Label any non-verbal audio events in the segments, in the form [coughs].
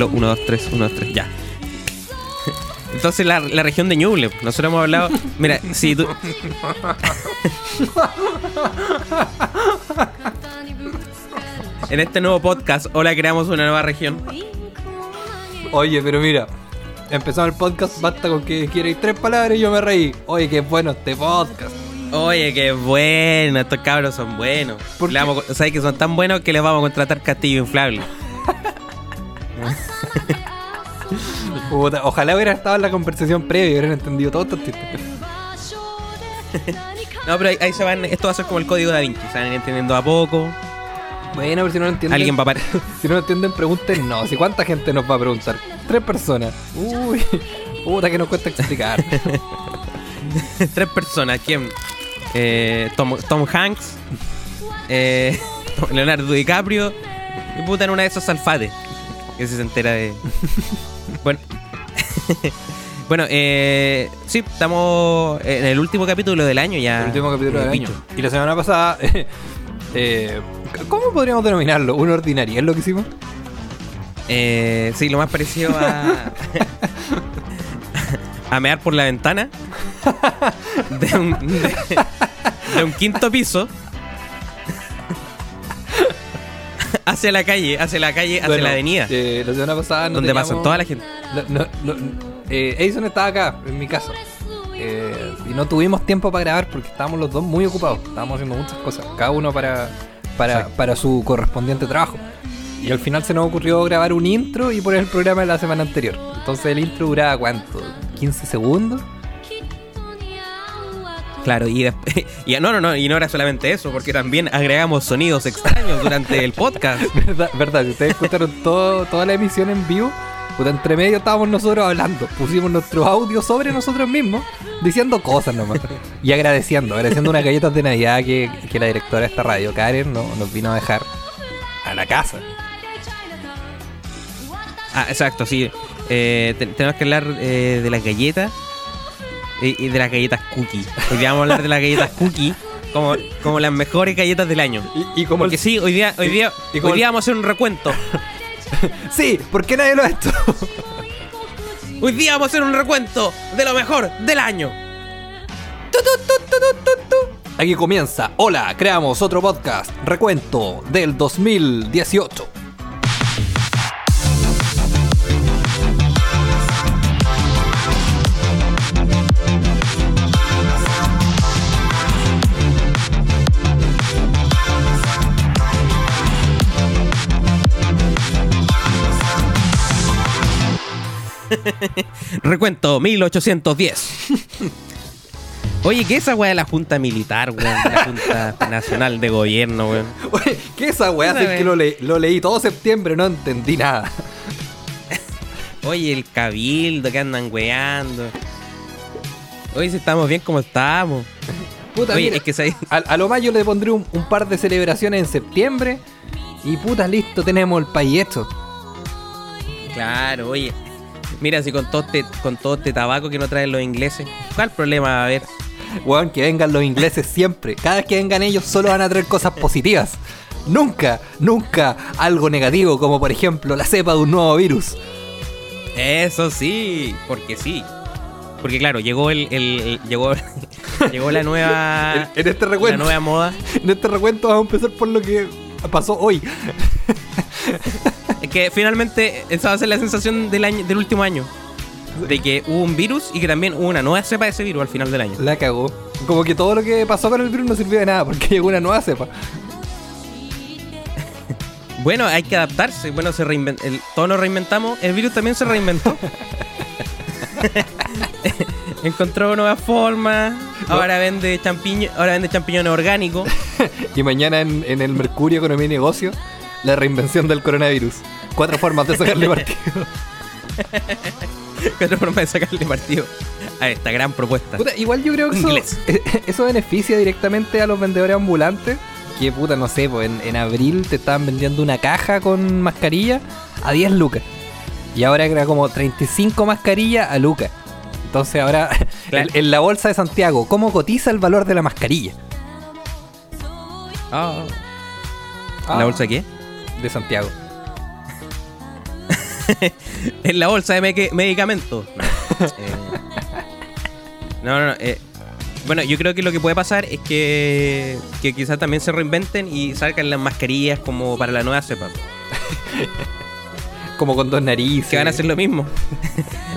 Aló, 1, 2, 3, 1, 2, 3, ya. Entonces la, la región de Ñuble, nosotros hemos hablado. Mira, si tú. [laughs] en este nuevo podcast, hola, creamos una nueva región. Oye, pero mira, empezamos el podcast, basta con que quieres tres palabras y yo me reí. Oye, qué bueno este podcast. Oye, qué bueno, estos cabros son buenos. ¿Sabes que son tan buenos que les vamos a contratar castillo inflable? [laughs] [laughs] Puta, ojalá hubiera estado en la conversación previa y hubieran entendido todos estos chistes. [laughs] No, pero ahí, ahí se van. Esto va a ser como el código da Vinci. Se van entendiendo a poco. Bueno, pero si no lo entienden. Alguien va a parar. [laughs] Si no lo entienden, pregunten no. Si cuánta gente nos va a preguntar. Tres personas. Uy, puta que nos cuesta explicar. Tres personas. ¿Quién? Eh, Tom, Tom Hanks, eh, Leonardo DiCaprio y puta en una de esas alfates. Que se entera de. [laughs] bueno. [laughs] bueno, eh, sí, estamos en el último capítulo del año ya. el último capítulo eh, del bicho. año. Y la semana pasada. [laughs] eh, ¿Cómo podríamos denominarlo? ¿Un ordinario es lo que hicimos? Eh, sí, lo más parecido a. a mear por la ventana. De un, de, de un quinto piso. Hacia la calle, hacia la calle, hacia Bueno, la avenida. eh, la semana pasada no donde teníamos- pasan toda la gente. No, no, no, eh, Edison estaba acá, en mi casa. Eh, y no tuvimos tiempo para grabar porque estábamos los dos muy ocupados. Estábamos haciendo muchas cosas, cada uno para, para, para su correspondiente trabajo. Y al final se nos ocurrió grabar un intro y poner el programa de la semana anterior. Entonces el intro duraba cuánto? ¿15 segundos? Claro, y después. [laughs] Y, no, no, no, y no era solamente eso, porque también agregamos sonidos extraños durante el podcast. [laughs] ¿Verdad? ¿Verdad? Si ustedes escucharon todo, toda la emisión en vivo, puta, entre medio estábamos nosotros hablando. Pusimos nuestro audio sobre nosotros mismos, diciendo cosas nomás. Y agradeciendo, agradeciendo unas galletas de Navidad que, que la directora de esta radio, Karen, no- nos vino a dejar a la casa. Ah, exacto, sí. Eh, te- tenemos que hablar eh, de las galletas y, y de las galletas cookie. Hoy día vamos a hablar de las galletas cookie como, como las mejores galletas del año. Y, y como Porque el- sí, hoy día, hoy día, y hoy día vamos a hacer un recuento. [laughs] Sí, ¿por qué nadie lo ha hecho? [laughs] Hoy día vamos a hacer un recuento de lo mejor del año. Tu, tu, tu. Aquí comienza. Hola, creamos otro podcast. Recuento del 2018. [laughs] Recuento 1810. Oye, ¿qué es esa weá de la Junta Militar, weón? La Junta [laughs] Nacional de Gobierno, weón. Oye, ¿qué es esa weá? Es que lo, le- lo leí todo septiembre, no entendí nada. [laughs] Oye, el cabildo que andan weando. Oye, si estamos bien como estamos. Puta, Oye, mira, es que se- a, a lo más yo le pondré un, un par de celebraciones en septiembre. Y puta, listo, tenemos el país hecho. Claro, oye. Mira, si con todo, este, con todo este tabaco que no traen los ingleses, ¿cuál problema va a haber? Weón, que vengan los ingleses siempre. Cada vez que vengan ellos solo van a traer cosas positivas. Nunca, nunca algo negativo, como por ejemplo la cepa de un nuevo virus. Eso sí, porque sí. Porque claro, llegó el, el- el- llegó, [laughs] llegó la nueva [laughs] En, en este la recuento, nueva moda. en este recuento vamos a empezar por lo que pasó hoy. Es que finalmente esa va a ser la sensación del año, del último año. De que hubo un virus y que también hubo una nueva cepa de ese virus al final del año. La cagó. Como que todo lo que pasó con el virus no sirvió de nada porque llegó una nueva cepa. [laughs] Bueno, hay que adaptarse. Bueno, se el, todos nos reinventamos. El virus también se reinventó. [laughs] Encontró nuevas formas. Ahora vende champiñones, ahora vende champiñones orgánicos. [laughs] Y mañana en, en el Mercurio Economía y Negocio, la reinvención del coronavirus. Cuatro formas de sacarle [laughs] partido. Que otra forma de sacarle partido a esta gran propuesta. Puta, igual yo creo que eso, Inglés. eso beneficia directamente a los vendedores ambulantes. Que puta, no sé, pues en, en abril te estaban vendiendo una caja con mascarilla a 10 lucas. Y ahora era como 35 mascarillas a lucas. Entonces ahora, [laughs] Claro. en, en la bolsa de Santiago, ¿cómo cotiza el valor de la mascarilla? Ah. Ah. ¿La bolsa qué? De Santiago. [laughs] en la bolsa de meque- medicamentos. No, eh, no, no, no, eh, bueno, yo creo que lo que puede pasar es que, que quizás también se reinventen y salgan las mascarillas como para la nueva cepa. [laughs] Como con dos narices. Que van a hacer lo mismo.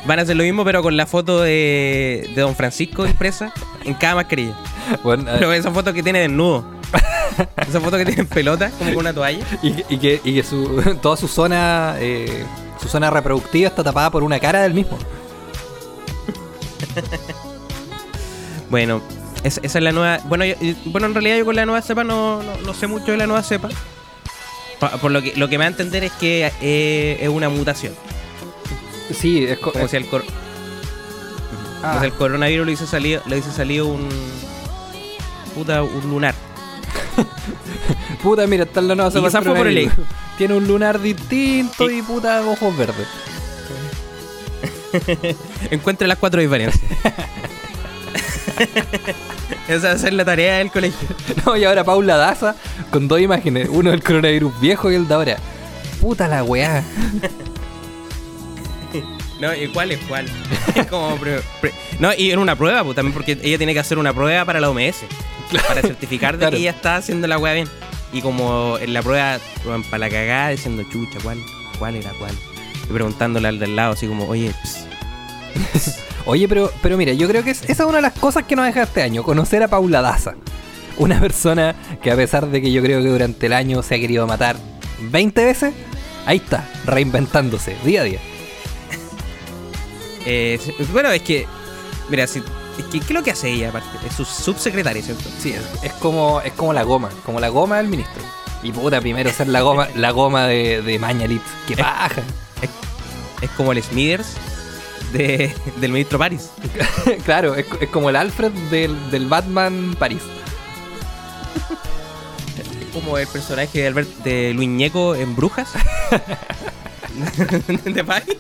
Van a hacer lo mismo, pero con la foto de, de Don Francisco impresa en cada mascarilla. Bueno, Pero esa foto que tiene desnudo. [laughs] Esa foto que tiene en pelota, como con una toalla. y, que- y que, y que su, toda su zona eh, su zona reproductiva está tapada por una cara del mismo. Bueno, es- esa es la nueva. Bueno, yo- bueno, en realidad yo con la nueva cepa no, no, no sé mucho de la nueva cepa. Pa- Por lo que, lo que me va a entender es que eh, es una mutación. Sí, es co- Como es- si el, cor- ah, si el coronavirus le hubiese salido, le hubiese salido un. Puta, un lunar. [laughs] puta, mira, está en la nueva Y fue por el. [laughs] Tiene un lunar distinto Y- y puta ojos verdes. [laughs] Encuentre las cuatro diferencias. Esa va a ser la tarea del colegio. No, y ahora Paula Daza con dos imágenes, uno del coronavirus viejo y el de ahora. Puta la weá. No, ¿y cuál es cuál? [laughs] Como pre- pre- no, y en una prueba, pues también porque ella tiene que hacer una prueba para la OMS. Para [laughs] certificar de Claro. que ella está haciendo la weá bien. Y como en la prueba, para la cagada, diciendo chucha, ¿cuál? ¿Cuál era cuál? Y preguntándole al del lado, así como, oye, [laughs] Oye, pero, pero mira, yo creo que es- esa es una de las cosas que nos deja este año, conocer a Paula Daza. Una persona que a pesar de que yo creo que durante el año se ha querido matar 20 veces, ahí está, reinventándose día a día. Eh, bueno, es que, mira, si, es que, ¿qué es lo que hace ella aparte? Es su subsecretaria, ¿cierto? Sí, es, es como, es como la goma, como la goma del ministro. Y puta, primero ser la goma, la goma de, de Mañalit. ¡Qué paja! Es como el Smithers de, del ministro Paris. [laughs] claro, es, es como el Alfred del, del Batman París. Es como el personaje de, Albert, de Luis Ñeco en Brujas. [laughs] [laughs] de Paris.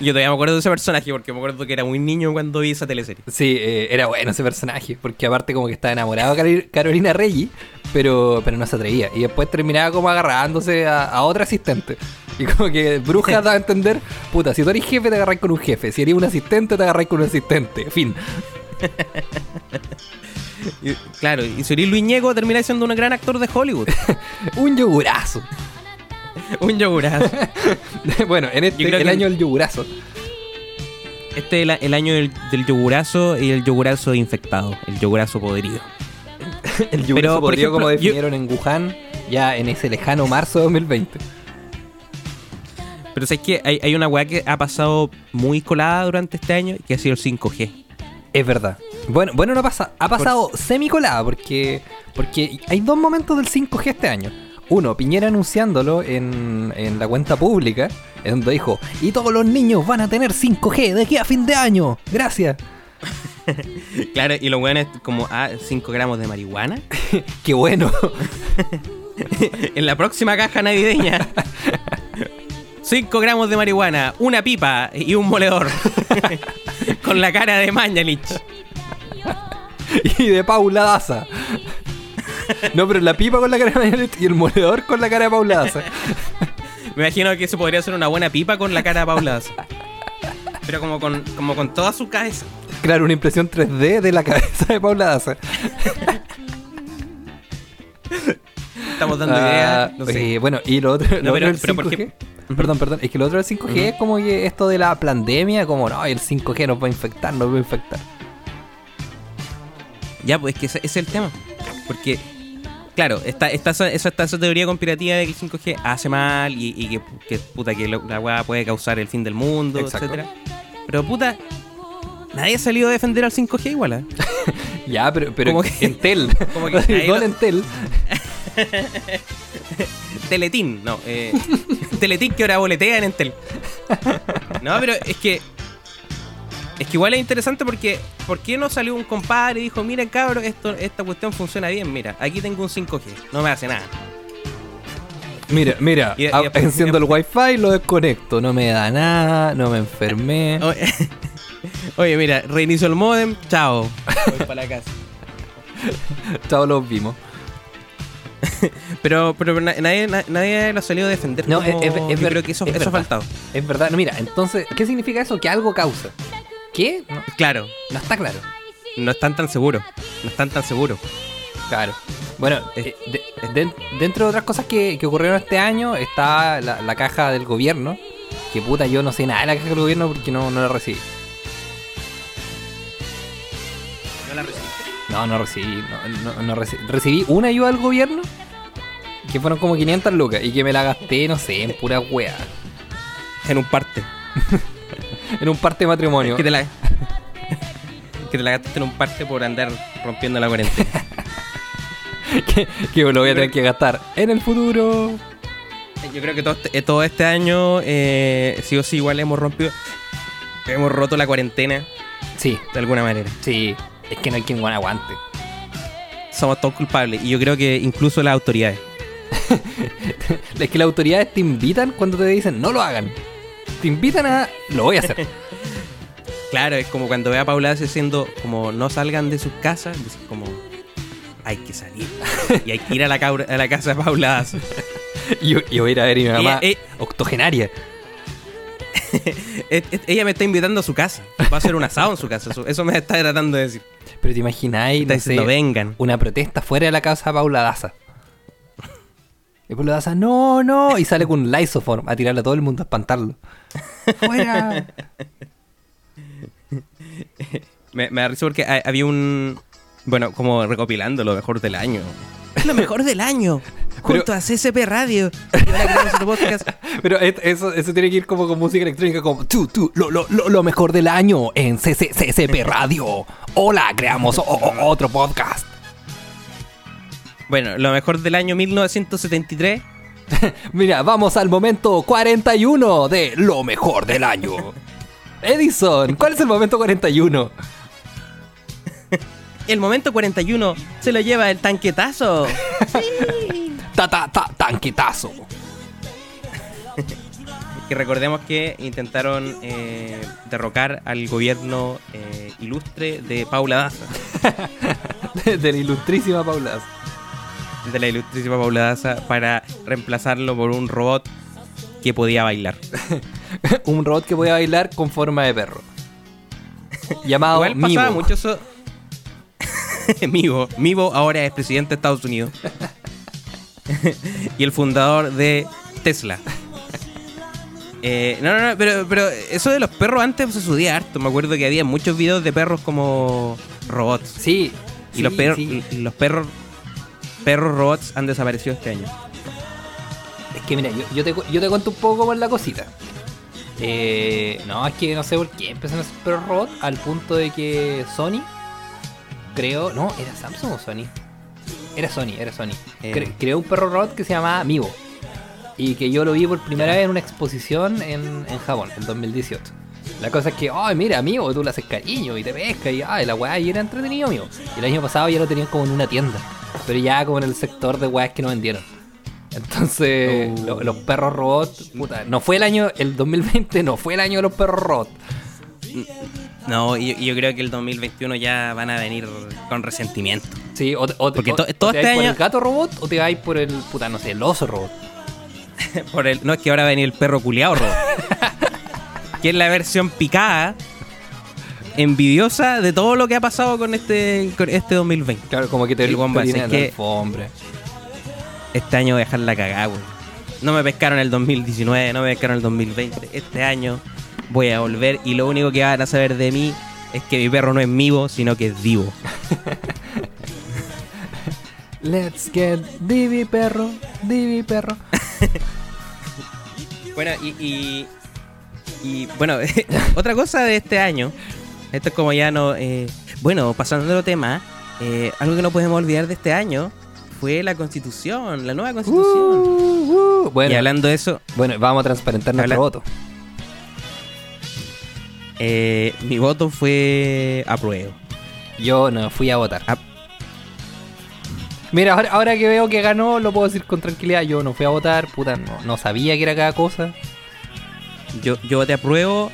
Yo todavía me acuerdo de ese personaje porque me acuerdo que era muy niño cuando vi esa teleserie. Sí, eh, era bueno ese personaje, porque aparte como que estaba enamorado de Carol- Carolina Reggi, pero, pero no se atrevía. Y después terminaba como agarrándose a, a otra asistente. Y como que Bruja daba a entender, puta, si tú eres jefe te agarras con un jefe, si eres un asistente te agarras con un asistente. Fin. [laughs] Y, claro, y si eres Luis termina siendo un gran actor de Hollywood. [laughs] Un yogurazo. [laughs] un yogurazo. [laughs] bueno, en este creo el que- año del yogurazo. Este es el, el año del, del yogurazo y el yogurazo infectado. El yogurazo podrido. [laughs] El yogurazo Pero, por podrido ejemplo, como yo- definieron en Wuhan ya en ese lejano marzo de 2020. Pero sabes que hay, hay una weá que ha pasado muy colada durante este año que ha sido el 5G. Es verdad. Bueno, bueno no pasa, ha pasado semicolada porque, porque hay dos momentos del 5G este año. Uno, Piñera anunciándolo en, en la cuenta pública, en donde dijo, y todos los niños van a tener 5G de aquí a fin de año. Gracias. [laughs] Claro, y lo bueno es como, ah, 5 gramos de marihuana. [laughs] Qué bueno. [laughs] en la próxima caja navideña. 5 gramos de marihuana, una pipa y un moledor. Con la cara de Mañalich. y de Paula Daza. [laughs] No, pero la pipa con la cara de Mañalich y el moledor con la cara de Paula Daza. [laughs] Me imagino que eso podría ser una buena pipa con la cara de Paula Daza. Pero como con, como con toda su cabeza. Claro, una impresión 3D de la cabeza de Paula Daza. Estamos dando Ah, ideas. No sé. bueno, y lo otro, lo No, pero- otro del pero ¿por 5G. qué? Perdón, perdón, es que lo otro del 5G es como que esto de la pandemia, como no, el 5G nos va a infectar, nos va a infectar. Ya, pues es que ese es el tema. Porque, claro, está, está, esa, está esa teoría conspirativa de que el 5G hace mal y, y que, que, puta, que la weá puede causar el fin del mundo, Exacto. etcétera. Pero puta, nadie ha salido a defender al 5G igual, ¿eh? [laughs] Ya, pero, pero Como que- Entel, [laughs] como que [laughs] Entel, Teletín, no, eh, Teletín que ahora boletea en Entel. No, pero es que. Es que igual es interesante porque. ¿Por qué no salió un compadre y dijo: Miren, cabrón, esto, esta cuestión funciona bien? Mira, aquí tengo un 5G, no me hace nada. mira, mira, Y- y a- después- enciendo el wifi, lo desconecto, no me da nada, no me enfermé. [laughs] Oye, oye, mira, reinicio el modem, chao. Voy para la casa. [laughs] Todos los vimos. [laughs] pero pero na- nadie, na- nadie lo ha salido a defender. No, como- es- es- es yo ver- creo que eso, es eso ha faltado. Es verdad. No, mira, entonces, ¿qué significa eso? Que algo causa. ¿Qué? No, Claro, no está claro. no están tan seguros. No están tan seguros. Claro. Bueno, eh, de- de- dentro de otras cosas que, que ocurrieron este año está la, la caja del gobierno. Que puta, yo no sé nada de la caja del gobierno porque no, no la recibí. No la recibí. No, no recibí. No, no- no reci- recibí una ayuda del gobierno que fueron como 500 lucas y que me la gasté, no sé, en pura wea. En un parte. [laughs] En un parte de matrimonio. Que te la. [laughs] que te la gastaste en un parte por andar rompiendo la cuarentena. [laughs] que, que lo voy a tener que gastar en el futuro. Yo creo que todo este, eh, todo este año, eh, sí o sí, igual hemos rompido. Hemos roto la cuarentena Sí, de alguna manera. sí. Es que no hay quien guan aguante. Somos todos culpables. Y yo creo que incluso las autoridades. [laughs] Es que las autoridades te invitan cuando te dicen no lo hagan. Te invitan a. Lo voy a hacer. [laughs] Claro, es como cuando ve a Paula diciendo como no salgan de sus casas, dice como hay que salir. y hay que ir a la, cabra- a la casa de Paula [laughs] yo, y voy a ir a ver a mi mamá Ella- eh, octogenaria. [laughs] Ella me está invitando a su casa. Va a hacer un asado en su casa. Eso, me está tratando de decir. Pero te imagináis, no sé, vengan. una protesta fuera de la casa de Paula Daza. Y Paula Daza, no, no. Y sale con un lysoform a tirarle a todo el mundo a espantarlo. ¡Fuera! [laughs] Me, me da risa porque ha- había un. Bueno, como recopilando lo mejor del año. Lo mejor del año. [laughs] Junto a CCP Radio. [laughs] Pero es- eso, eso tiene que ir como con música electrónica, como tú, tú, lo, lo, lo, lo mejor del año en CC CCP Radio. Hola, creamos o- o- otro podcast. Bueno, lo mejor del año 1973. [laughs] Mira, vamos al momento 41 de lo mejor del año. Edison, ¿cuál es el momento 41? El momento 41 se lo lleva el tanquetazo. [laughs] Ta, ta, ta, tanquetazo. [laughs] Que recordemos que intentaron eh, derrocar al gobierno eh, ilustre de Paula Daza. De, de la ilustrísima Paula. De la ilustrísima Paula Daza para reemplazarlo por un robot que podía bailar. [laughs] Un robot que podía bailar con forma de perro. [laughs] Llamado Igual pasaba mucho eso. [laughs] Mivo. Mivo ahora es presidente de Estados Unidos. y el fundador de Tesla. Eh, no, no, no, pero, pero eso de los perros antes se subía harto. Me acuerdo que había muchos videos de perros como robots. Sí. Y sí, los perros, sí. y los perros, perros robots han desaparecido este año. Es que mira, yo, yo te, yo te cuento un poco es la cosita. Eh, no, es que no sé por qué empezaron a hacer perros robot al punto de que Sony, creo, no, era Samsung o Sony. Era Sony, era Sony. Eh. Cre- creó un perro robot que se llamaba Mivo. Y que yo lo vi por primera vez en una exposición en, en Japón, en 2018. La cosa es que, ay, mira, amigo, tú le haces cariño y te pesca y, ay, la weá, y era entretenido, amigo. Y el año pasado ya lo tenían como en una tienda, pero ya como en el sector de weas que no vendieron. Entonces, lo- los perros robots, puta, no fue el año, el 2020 no fue el año de los perros robots. No, y yo, yo creo que el 2021 ya van a venir con resentimiento. Sí, o, te- o Porque to- o todo te este vais por año- el gato robot o te vais por el, puta, no sé, el oso robot. [laughs] Por el, no es que ahora va a venir el perro culiao robot. [laughs] que es la versión picada, envidiosa de todo lo que ha pasado con este, con este 2020. Claro, como que te El te es que- alfombra. Este año voy a dejar la cagada, güey. No me pescaron el 2019, no me pescaron el 2020. Este año voy a volver y lo único que van a saber de mí es que mi perro no es vivo, sino que es vivo. [laughs] Let's get Divi perro, Divi perro. [laughs] Bueno, y, y, y, bueno, [laughs] otra cosa de este año, esto es como ya no, eh, bueno, pasando de otro tema, eh, algo que no podemos olvidar de este año fue la constitución, la nueva constitución. Uh, uh. Bueno, y hablando de eso, bueno, vamos a transparentar nuestro voto. eh, mi voto fue apruebo. Yo no fui a votar. Ah. Mira, ahora, ahora que veo que ganó, lo puedo decir con tranquilidad. Yo no fui a votar, puta, no, no sabía que era cada cosa. Yo, yo voté apruebo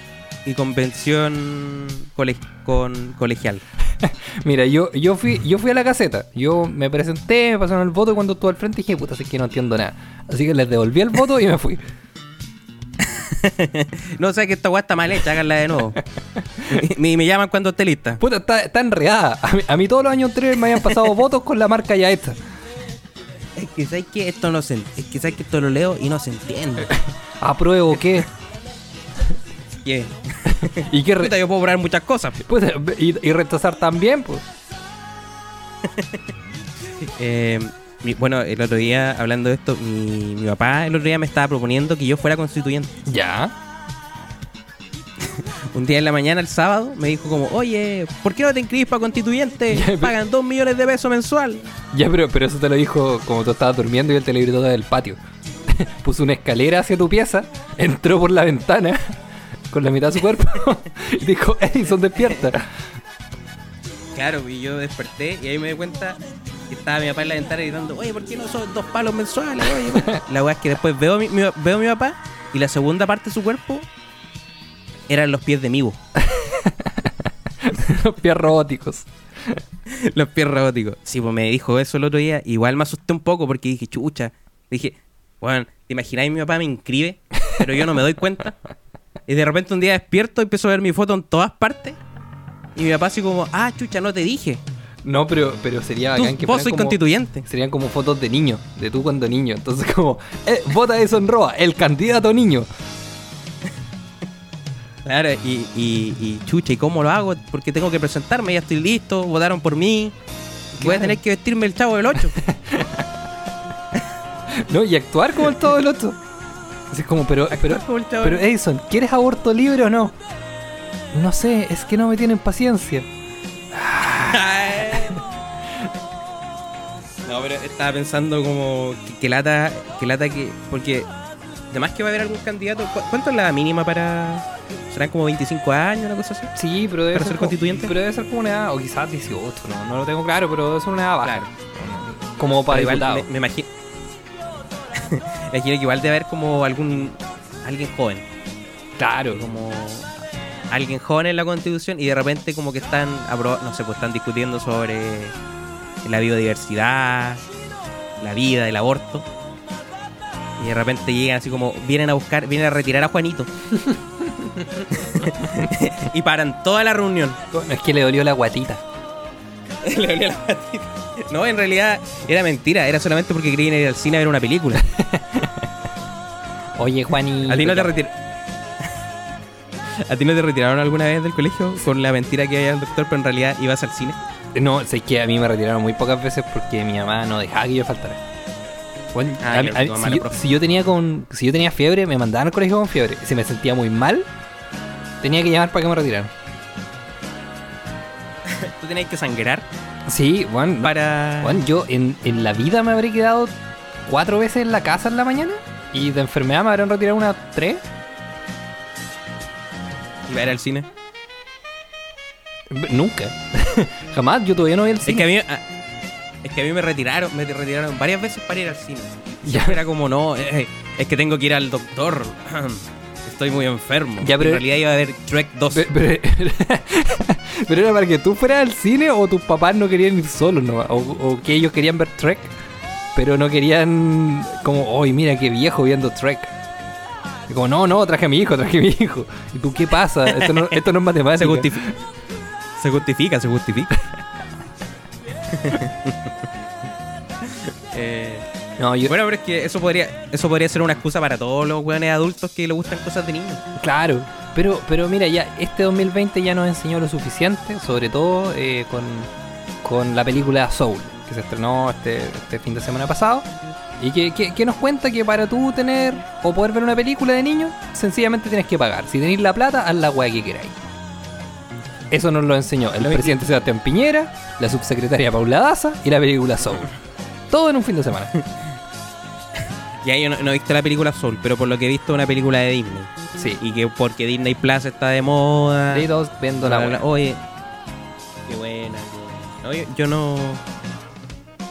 y convención cole- con colegial. [laughs] Mira, yo, yo fui, yo fui a la caseta. Yo me presenté, me pasaron el voto y cuando estuve al frente dije, puta, es que no entiendo nada. Así que les devolví el voto y me fui. [laughs] no sé que esta weá está mal hecha, háganla de nuevo. [laughs] me, me llaman cuando esté lista. Puta, está, está enredada. A mí, a mí todos los años anteriores me habían pasado votos con la marca ya esta. Es que sabes que esto no se es que sabes que esto lo leo y no se entiende. ¿Apruebo qué? [laughs] ¿Y qué? re- Puta, yo puedo probar muchas cosas. Puta, y, y rechazar también, pues. [laughs] Eh, mi- bueno, el otro día, hablando de esto, mi, mi papá el otro día me estaba proponiendo que yo fuera constituyente. Ya. [laughs] Un día en la mañana, el sábado, me dijo como, oye, ¿por qué no te inscribís para constituyente? Ya, pero- Pagan dos millones de pesos mensual. Ya, pero, pero eso te lo dijo como tú estabas durmiendo y el televisor del patio. Puso una escalera hacia tu pieza, entró por la ventana con la mitad de su cuerpo y [laughs] dijo, Edison, despierta. Claro, y yo desperté y ahí me di cuenta que estaba mi papá en la ventana gritando, oye, ¿por qué no son dos palos mensuales? Oye, [laughs] la weá es que después veo a mi, mi- veo a mi papá y la segunda parte de su cuerpo eran los pies de Mivo. [laughs] Los pies robóticos. Los pies robóticos. Sí, pues me dijo eso el otro día. Igual me asusté un poco porque dije, chucha. Dije, bueno, ¿te imagináis mi papá me inscribe? Pero yo no me doy cuenta. Y de repente un día despierto y empiezo a ver mi foto en todas partes. Y mi papá así como, ah, chucha, no te dije. No, pero, pero sería Tú, bacán que vos soy como- constituyente. Serían como fotos de niño, de tú cuando niño. Entonces como, eh, vota Edison Roa, el candidato niño. Claro, y, y, y chucha, ¿y cómo lo hago? Porque tengo que presentarme, ya estoy listo, votaron por mí. Voy a tener que vestirme el chavo del 8. [laughs] ¿No? Y actuar como el todo el otro. Así como, pero, pero, pero Edison, ¿quieres aborto libre o no? No sé, es que no me tienen paciencia. [laughs] No, pero estaba pensando como que, que lata, que lata que. Porque además que va a haber algún candidato. ¿cu- ¿Cuánto es la mínima para.? ¿Serán como 25 años, una cosa así? Sí, pero debe ¿Para ser, ser como- constituyente? Pero debe ser como una edad, o quizás 18, no, no lo tengo claro, pero debe ser una edad baja. Claro. Como para Pero igual me imagino. [laughs] imagino que igual debe haber como algún. Alguien joven. Claro. Como. Alguien joven en la constitución y de repente como que están. No sé, pues están discutiendo sobre la biodiversidad, la vida, el aborto. Y de repente llegan así como. Vienen a buscar. Vienen a retirar a Juanito. [laughs] y paran toda la reunión. Es que le dolió la guatita. [laughs] Le dolía la patita. No, en realidad era mentira, era solamente porque querían ir al cine a ver una película. [laughs] Oye, Juanito. ¿A ti no te retir- ¿A ti no te retiraron alguna vez del colegio con la mentira que había el doctor, pero en realidad ibas al cine? No, sé que a mí me retiraron muy pocas veces porque mi mamá no dejaba que yo faltara. Bueno, Ah, a a yo, si yo tenía con, si yo tenía fiebre, me mandaban al colegio con fiebre. Si me sentía muy mal, tenía que llamar para que me retiraran. [laughs] Tú tenías que sangrar Sí, para... bueno, yo en, en la vida me habré quedado cuatro veces en la casa en la mañana y de enfermedad me habrán retirado unas tres. ¿Iba a ir al cine? Nunca. [laughs] Jamás, yo todavía no voy al Es cine. que a mí... ah, Es que a mí me retiraron, me retiraron varias veces para ir al cine. Ya. Era como, no, eh, es que tengo que ir al doctor. [clears throat] Estoy muy enfermo. Ya, pero- En realidad iba a ver Trek 2. Pe- Pero, [laughs] pero era para que tú fueras al cine o tus papás no querían ir solos, ¿no? O, o que ellos querían ver Trek, pero no querían como, hoy mira qué viejo viendo Trek. Y como, no, no, traje a mi hijo, traje a mi hijo. [laughs] ¿Y tú qué pasa? Esto no, esto no es matemática. Se justifica. Se justifica, se justifica. [laughs] Eh, No, yo, bueno, pero es que eso podría, eso podría ser una excusa para todos los weones adultos que le gustan cosas de niños. claro. Pero, pero mira, ya este 2020 ya nos enseñó lo suficiente, sobre todo eh, con, con la película Soul, que se estrenó este, este fin de semana pasado. Y que, que- que nos cuenta que para tú tener o poder ver una película de niños, sencillamente tienes que pagar. Si tenéis la plata, haz la weá que queráis. Eso nos lo enseñó el presidente Sebastián Piñera, la subsecretaria Paula Daza y la película Soul. Todo en un fin de semana. [laughs] Ya yo no, no he visto la película Soul, pero por lo que he visto es una película de Disney. Sí. Y que porque Disney Plus está de moda. De dos vendo la weá. Oye, qué buena, qué buena. No, yo, yo no.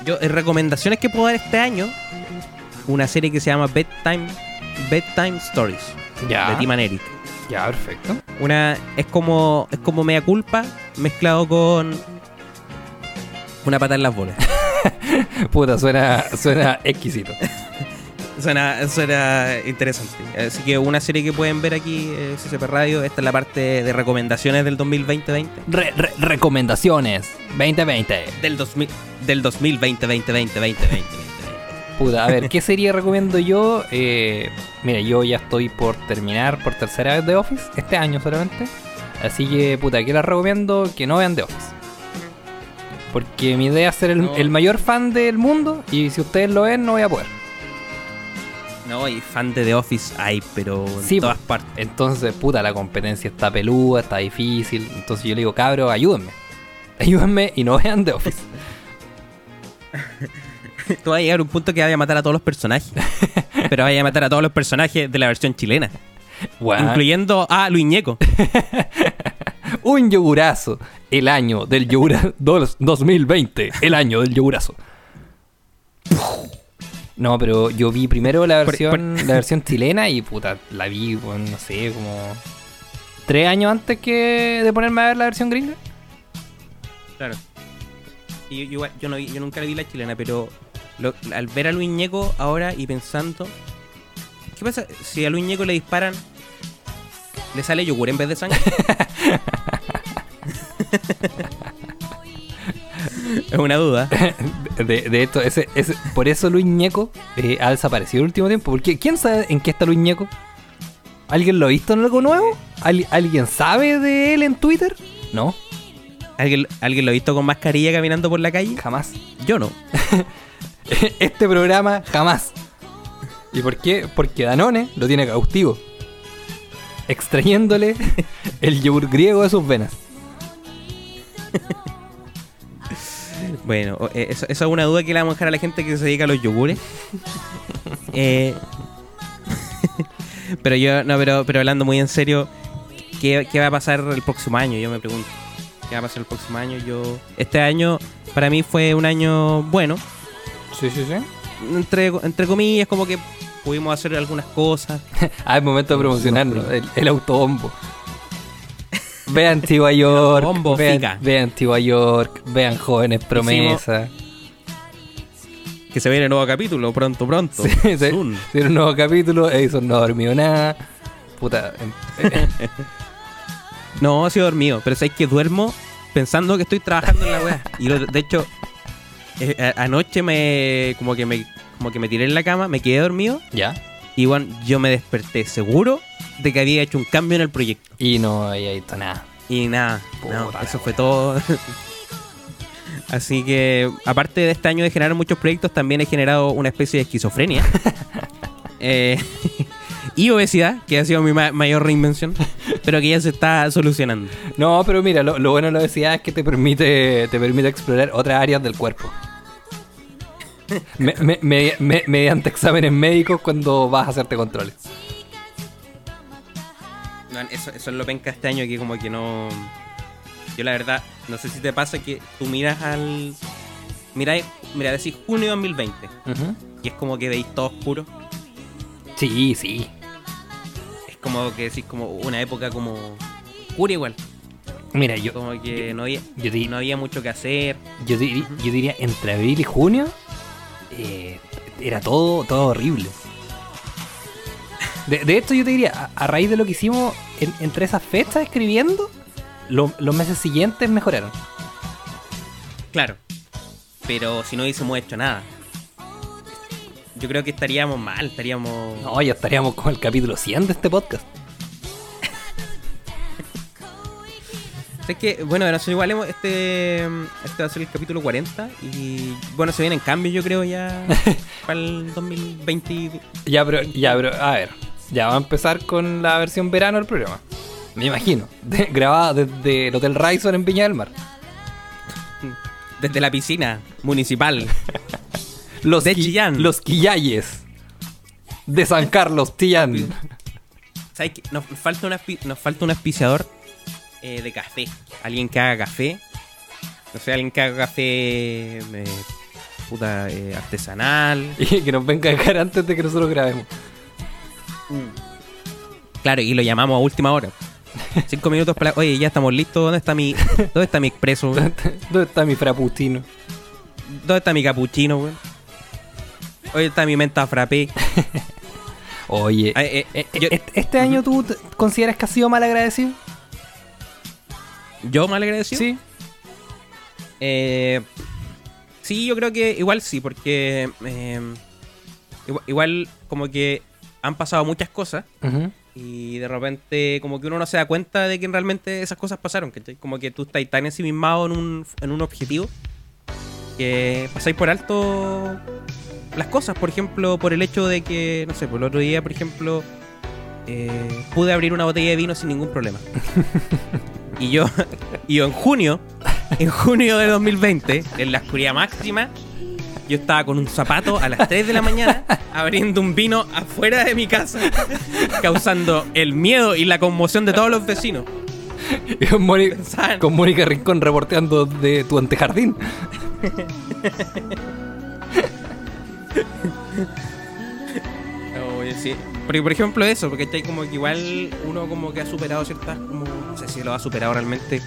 Yo, en recomendaciones que puedo dar este año, una serie que se llama Bedtime, Bedtime Stories, Ya. de Tim and Eric. Ya, perfecto. Una, es como, es como mea culpa, mezclado con una pata en las bolas. [laughs] Puta, suena, suena exquisito. Suena, suena interesante. Así que una serie que pueden ver aquí, eh, CCP Radio, esta es la parte de recomendaciones del 2020-20. Re- re- recomendaciones 2020. Del, 2000, del 2020, 2020, 2020, 2020. Puta, a ver, ¿qué serie recomiendo yo? Eh, mira, yo ya estoy por terminar por tercera vez The Office, este año solamente. Así que, puta, ¿qué les recomiendo? Que no vean The Office. Porque mi idea es ser el, No. el mayor fan del mundo y si ustedes lo ven, no voy a poder. No, y fan de The Office hay, pero en Sí, todas partes. Entonces, puta, la competencia está peluda, está difícil. Entonces yo le digo, cabro, ayúdenme. [laughs] Ayúdenme y no vean The Office. [laughs] Tú vas a llegar a un punto que vaya a matar a todos los personajes. [laughs] pero vaya a matar a todos los personajes de la versión chilena. Incluyendo a Luis Ñeco. un yogurazo. El año del yogurazo. 2020. El año del yogurazo. No, pero yo vi primero la Por- versión, la versión chilena y puta, la vi, bueno, no sé, como tres años antes que de ponerme a ver la versión gringa. Claro. Y yo, igual- yo no vi- yo nunca vi la chilena, pero lo- al ver a Luis Ñeco ahora y pensando, ¿qué pasa si a Luis Ñeco le disparan? ¿Le sale yogur en vez de sangre? [laughs] [laughs] [laughs] es una duda. [laughs] De, de esto, ese, ese, por eso Luis Ñeco eh, ha desaparecido el último tiempo. Porque ¿quién sabe en qué está Luis Ñeco? ¿Alguien lo ha visto en algo nuevo? ¿Al- ¿Alguien sabe de él en Twitter? No, ¿Alguien, ¿Alguien lo ha visto con mascarilla caminando por la calle? jamás. Yo no. [laughs] este programa jamás. ¿Y por qué? Porque Danone lo tiene cautivo. Extrayéndole el yogur griego de sus venas. Bueno, eh, eso, es una duda que le vamos a dejar a la gente que se dedica a los yogures. [laughs] Eh, [laughs] pero yo, no, pero, pero hablando muy en serio, ¿qué, qué va a pasar el próximo año? Yo me pregunto. ¿Qué va a pasar el próximo año? Yo Este año para mí fue un año bueno. Sí, sí, sí. Entre, entre comillas, como que pudimos hacer algunas cosas. [laughs] Ah, es momento de promocionarlo. El, el autobombo. Vean Chihuahua York. autobombo, vean, Chihuahua York. Vean Jóvenes Promesa. Que se viene nuevo capítulo, pronto, pronto. Sí. Soon. Tiene un nuevo capítulo. Edison no ha dormido nada. Puta. em- [laughs] No, he sido dormido, pero sabes que duermo pensando que estoy trabajando en la web. Y lo- de hecho, eh, anoche me como que me como que me tiré en la cama, me quedé dormido ya. y bueno, yo me desperté seguro de que había hecho un cambio en el proyecto. Y no había visto nada. Y nada, Puta eso fue todo. [laughs] Así que, aparte de este año de generar muchos proyectos, también he generado una especie de esquizofrenia. [laughs] Eh, [laughs] y obesidad, que ha sido mi ma- mayor reinvención, pero que ya se está solucionando. No, pero mira, lo, lo bueno de la obesidad es que te permite, te permite explorar otras áreas del cuerpo. Me- me- me- me- mediante exámenes médicos cuando vas a hacerte controles. Eso, eso es lo penca este año que como que no... Yo la verdad, no sé si te pasa que tú miras al... Mira, mira, decís junio 2020 y es como que veis todo oscuro. Sí, sí. Es como que decís como una época como oscura igual. Mira, yo, Como que no había, yo, di- no había mucho que hacer. yo, diri- yo diría entre abril y junio eh, era todo, todo horrible. De, de hecho, yo te diría, a, a raíz de lo que hicimos en- entre esas fechas escribiendo, lo- los meses siguientes mejoraron. Claro. Pero si no hubiésemos hecho nada. Yo creo que estaríamos mal, estaríamos... No, ya estaríamos con el capítulo 100 de este podcast. [laughs] Es que, bueno, de igual este, este va a ser el capítulo 40 y bueno, se vienen cambios yo creo ya [laughs] para el 2020. Ya, pero, ya, pero, a ver. Ya va a empezar con la versión verano del programa. Me imagino. [laughs] De- grabada desde el Hotel Ryson en Viña del Mar. Desde la piscina municipal. [laughs] Los, De Chillán. Los Quillayes. De San Carlos, Chillán. ¿Sabes qué? Nos falta, un aspi- nos falta un auspiciador eh, de café. Alguien que haga café. No sé, alguien que haga café eh, puta, eh, artesanal. [laughs] Y que nos venga a dejar antes de que nosotros grabemos. Mm. Claro, y lo llamamos a última hora. Cinco minutos para... Oye, ya estamos listos. ¿Dónde está mi, ¿dónde está mi expreso? ¿Dónde está mi frappuccino? ¿Dónde está mi capuchino, güey? Oye, está mi menta frappé. Oye, ah, eh, eh, ¿E-, e-, ¿este año tú consideras que has sido mal agradecido? ¿Yo mal agradecido? Sí. Eh, sí, yo creo que igual sí, porque igual, como que han pasado muchas cosas y de repente como que uno no se da cuenta de que realmente esas cosas pasaron, ¿cachai? Como que tú estás tan ensimismado en un, en un objetivo que pasáis por alto las cosas, por ejemplo, por el hecho de que, no sé, por el otro día, por ejemplo, eh, pude abrir una botella de vino sin ningún problema. [laughs] y yo, y yo en junio, en junio de 2020, en la oscuridad máxima, yo estaba con un zapato a las 3 de la mañana abriendo un vino afuera de mi casa, causando el miedo y la conmoción de todos los vecinos. Y con, Mónica, Rincón reporteando de tu antejardín. Oh, por ejemplo, eso, porque está como que igual uno como que ha superado ciertas, como, no sé si lo ha superado realmente,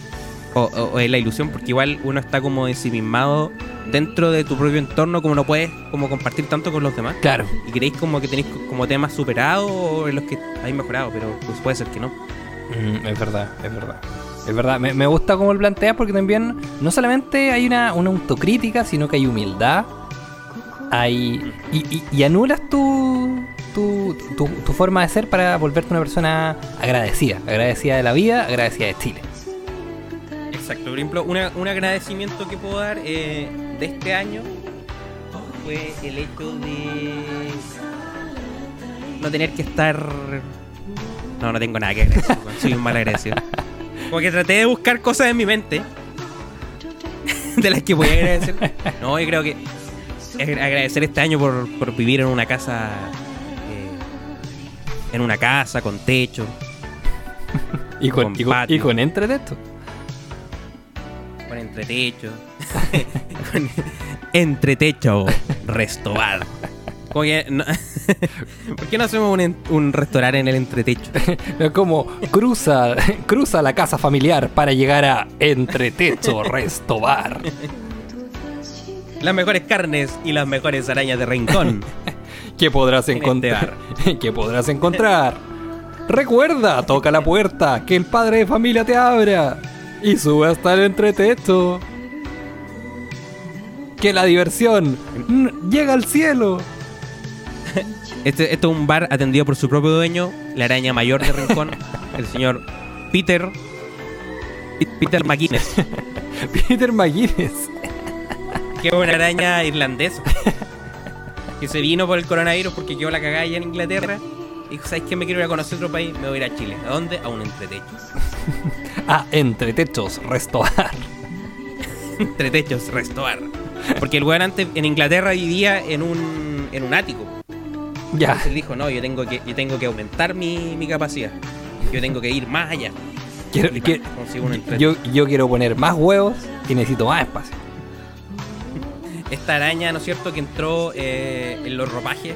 o, o es la ilusión, porque igual uno está como ensimismado dentro de tu propio entorno como no puedes como compartir tanto con los demás. Claro. Y creéis como que tenéis como temas superados o en los que habéis mejorado, pero pues puede ser que no. Mm, es verdad, es verdad. Es verdad, me, gusta cómo lo planteas porque también no solamente hay una, una autocrítica, sino que hay humildad. Hay, y, anulas tu, tu, tu, forma de ser para volverte una persona agradecida, agradecida de la vida, agradecida de Chile. Exacto, por ejemplo, una, un agradecimiento que puedo dar eh, de este año fue el hecho de no tener que estar. No, no tengo nada que agradecer [laughs] Soy un mal agradecido. Como que traté de buscar cosas en mi mente de las que voy a agradecer. No, yo creo que agradecer este año por, por vivir en una casa. Eh, en una casa con techo. Y con, con y con, y con entretecho. Con entretecho. [laughs] entretecho restobar. No, [laughs] ¿Por qué no hacemos un, un restaurante en el entretecho? [laughs] No, como cruza, cruza la casa familiar para llegar a entretecho restobar. Las mejores carnes y las mejores arañas de rincón. [laughs] ¿Qué podrás este encontrar? Podrás encontrar? Recuerda, toca la puerta, que el padre de familia te abra y sube hasta el entretecho que la diversión llega al cielo. Este, es un bar atendido por su propio dueño, la araña mayor de Rincón, [laughs] el señor Peter. Peter McGuinness. [laughs] Peter McGuinness. Que es una araña irlandesa. Que se vino por el coronavirus porque quedó la cagada allá en Inglaterra. Y dijo, ¿sabes qué? Me quiero ir a conocer otro país, me voy a ir a Chile. ¿A dónde? A un entretecho. [laughs] a Entretechos Restobar. entretechos Restobar. Porque el weón antes en Inglaterra vivía en un, en un ático. Ya. Entonces él dijo, no, yo tengo que, yo tengo que aumentar mi, mi capacidad. Yo tengo que ir más allá. Quiero, yo, yo quiero poner más huevos y necesito más espacio. Esta araña, ¿no es cierto?, que entró eh, en los ropajes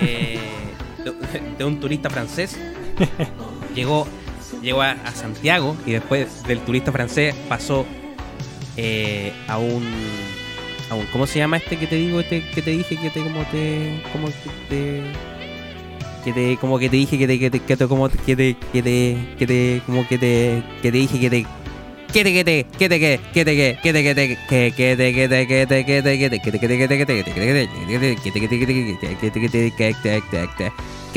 eh, de, un turista francés. Llegó, llegó a, Santiago y después del turista francés pasó eh, a un ¿Cómo se llama este que te digo, este que te dije que te como te como te que te como que te dije que te que te que te como que te que te que te como que te que te dije que te que te que te que te que que te que te que te que que te que te que te que te que te que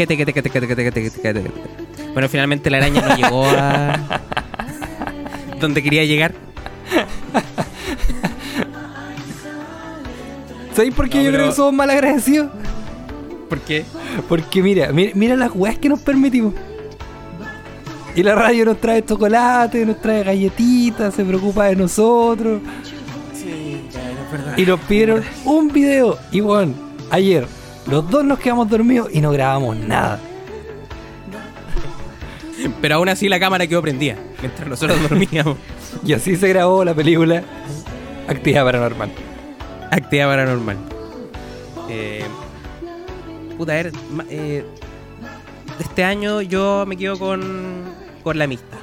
te que te que te que te que te que bueno, finalmente la araña no llegó a donde quería llegar. ¿Sabéis por qué No, yo pero- creo que somos mal agradecidos? ¿Por qué? Porque mira, mira, mira las weas que nos permitimos. Y la radio nos trae chocolate, nos trae galletitas, se preocupa de nosotros. Sí, verdad. Y nos pidieron un video. Y bueno, ayer los dos nos quedamos dormidos y no grabamos nada. Pero aún así la cámara quedó prendida mientras nosotros [laughs] dormíamos. Y así se grabó la película Actividad Paranormal. [laughs] Actividad paranormal. Eh, puta, a ver, eh, este año yo me quedo con con la amistad.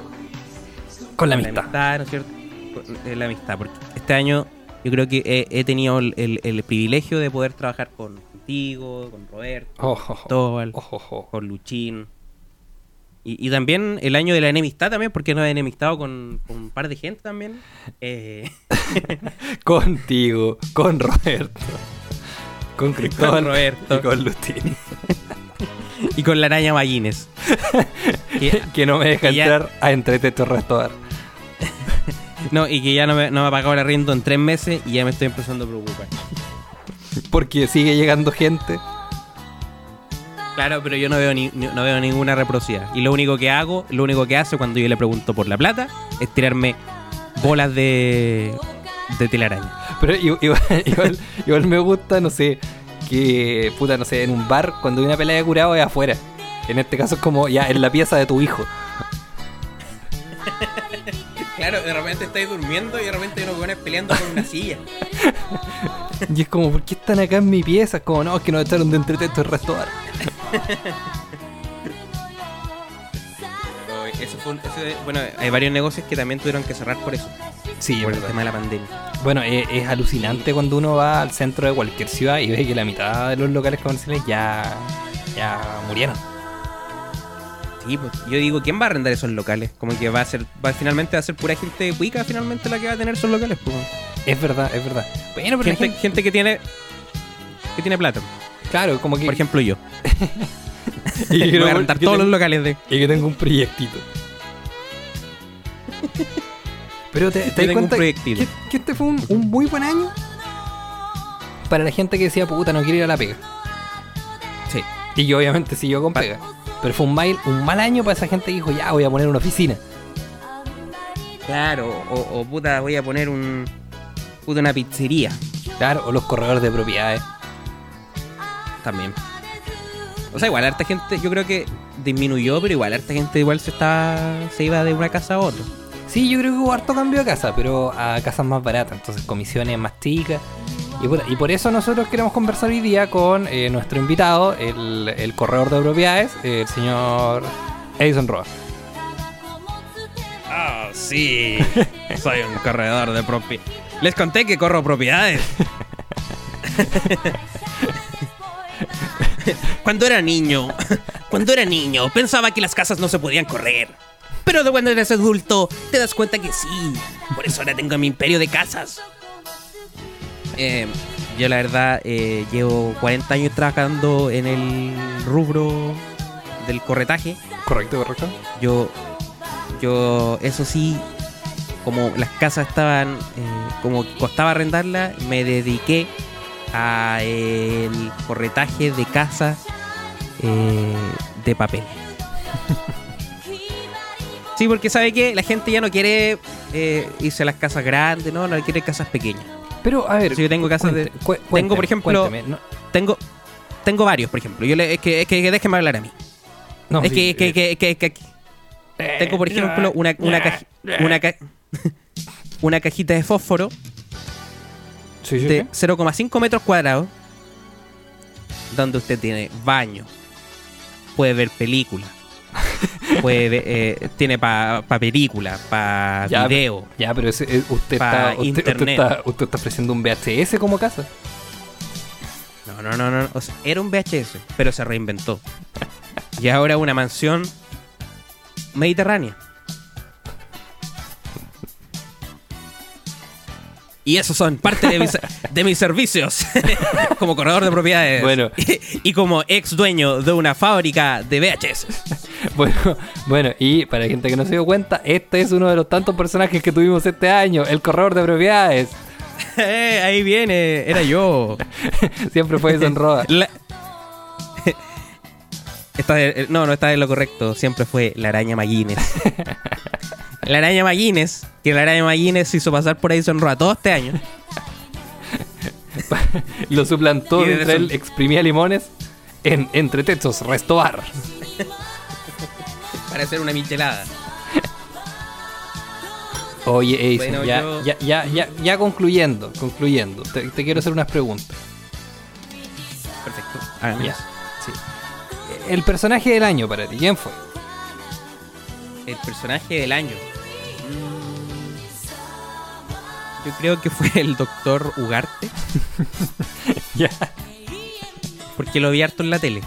Con la Con amistad. ¿no es cierto? Con, eh, la amistad, porque este año yo creo que he, he tenido el, el- el privilegio de poder trabajar con- contigo, con Roberto, Ojo, ojo. Cristóbal, Ojo, ojo. con Luchín. Y, y también el año de la enemistad también, porque nos he enemistado con, con un par de gente también. Eh, [laughs] Contigo, con Roberto. Con Cristóbal Roberto. y con Lutini. y con la araña Maguines. [laughs] Que- que no me deja que ya- entrar a Entreteto Restaurar. [laughs] no, y que ya no me, no me ha pagado el arriendo en tres meses y ya me estoy empezando a preocupar. Porque sigue llegando gente. Claro, pero yo no veo ni, no veo ninguna reciprocidad. Y lo único que hago, lo único que hace cuando yo le pregunto por la plata, es tirarme bolas de, de telaraña. Pero [laughs] igual, igual me gusta, no sé, que, puta, no sé, en un bar, cuando hay una pelea de curado es afuera. En este caso es como ya en la pieza de tu hijo. [laughs] Claro, de repente estáis durmiendo y de repente hay unos peleando con una silla. [laughs] Y es como, ¿por qué están acá en mi pieza? Es como, no, es que nos echaron de Entreteto Restaurar. [laughs] Pero eso fue un- eso- bueno, hay varios negocios que también tuvieron que cerrar por eso, Sí, por el tema de la pandemia. Bueno, es, es alucinante cuando uno va al centro de cualquier ciudad y ve que la mitad de los locales comerciales ya, ya murieron. Sí, pues, yo digo, ¿quién va a arrendar esos locales? Como que va a ser, va, finalmente va a ser pura gente cuica finalmente la que va a tener esos locales. Pues. Es verdad, es verdad. Bueno, pero Gente, gente- gente que tiene que tiene plata. claro, como que... Por ejemplo, yo. [laughs] y que, Voy a arrendar todos los tengo- locales de. y que tengo un proyectito. Pero te, te das cuenta proyectito. que, que este fue un, un muy buen año para la gente que decía, puta, no quiero ir a la pega. Sí. Y que obviamente siguió con Pa- pega. Pero fue un mal, un mal año para esa gente que dijo, ya voy a poner una oficina. Claro, o, o puta, voy a poner un. Puta, una pizzería Claro, o los corredores de propiedades. también. O sea, igual harta gente, yo creo que disminuyó, pero igual harta gente igual se estaba. se iba de una casa a otra. Sí, yo creo que hubo harto cambio de casa, pero a casas más baratas, entonces comisiones más chicas. Y, por eso nosotros queremos conversar hoy día con eh, nuestro invitado, el, corredor de propiedades, el señor Edison Roa. Ah, sí. [laughs] Soy un corredor de propiedades. Les conté que corro propiedades. [laughs] Cuando era niño, [laughs] cuando era niño, pensaba que las casas no se podían correr. Pero de cuando eres adulto, te das cuenta que sí. Por eso ahora tengo mi imperio de casas. Eh, yo la verdad eh, llevo 40 años trabajando en el rubro del corretaje. Correcto, correcto. Yo, yo, eso sí, como las casas estaban, eh, como costaba arrendarlas, me dediqué a el corretaje de casas eh, de papel. [laughs] Sí, porque sabe que la gente ya no quiere eh, irse a las casas grandes, no, no quiere casas pequeñas. Pero, a ver, Sí, yo tengo casas de- tengo, por ejemplo, cuénteme, no- Tengo, tengo varios, por ejemplo. Yo le, es que, es que, déjeme hablar a mí. no, es, sí, que, es que, eh, que- que- que- tengo, por ejemplo, una, una, caji- una, ca- [laughs] una cajita de fósforo Sí, sí, de sí. 0,5 metros cuadrados donde usted tiene baño, puede ver películas, ver, eh, tiene para pa película, para video. Ya, pero ese, eh, usted, Pa está, usted, usted internet. está, usted está ofreciendo un VHS como casa. No, no, no, no. o sea, era un VHS, pero se reinventó. Y ahora es una mansión mediterránea. Y esos son parte de mis, de mis servicios [laughs] como corredor de propiedades. Bueno. Y, [laughs] y como ex dueño de una fábrica de VHS. [laughs] Bueno, bueno, y para la gente que no se dio cuenta, este es uno de los tantos personajes que tuvimos este año, el corredor de propiedades. Eh, ahí viene, era yo. Siempre fue Edison Roa. La- Esta es- no, no está en lo correcto. Siempre fue la araña Maguines. La araña Maguines, que la araña Maguines hizo pasar por Edison Roa todo este año. [laughs] Lo suplantó Y mientras él exprimía limones en Entre Techos Restobar. Para hacer una michelada. Oye, Edison, Bueno, ya, yo- ya, ya, ya, ya concluyendo, concluyendo, te, te quiero hacer unas preguntas. Perfecto. Eso. El personaje del año para ti, ¿quién fue? El personaje del año. Mm, Yo creo que fue el doctor Ugarte, [laughs] Ya. porque lo vi harto en la tele.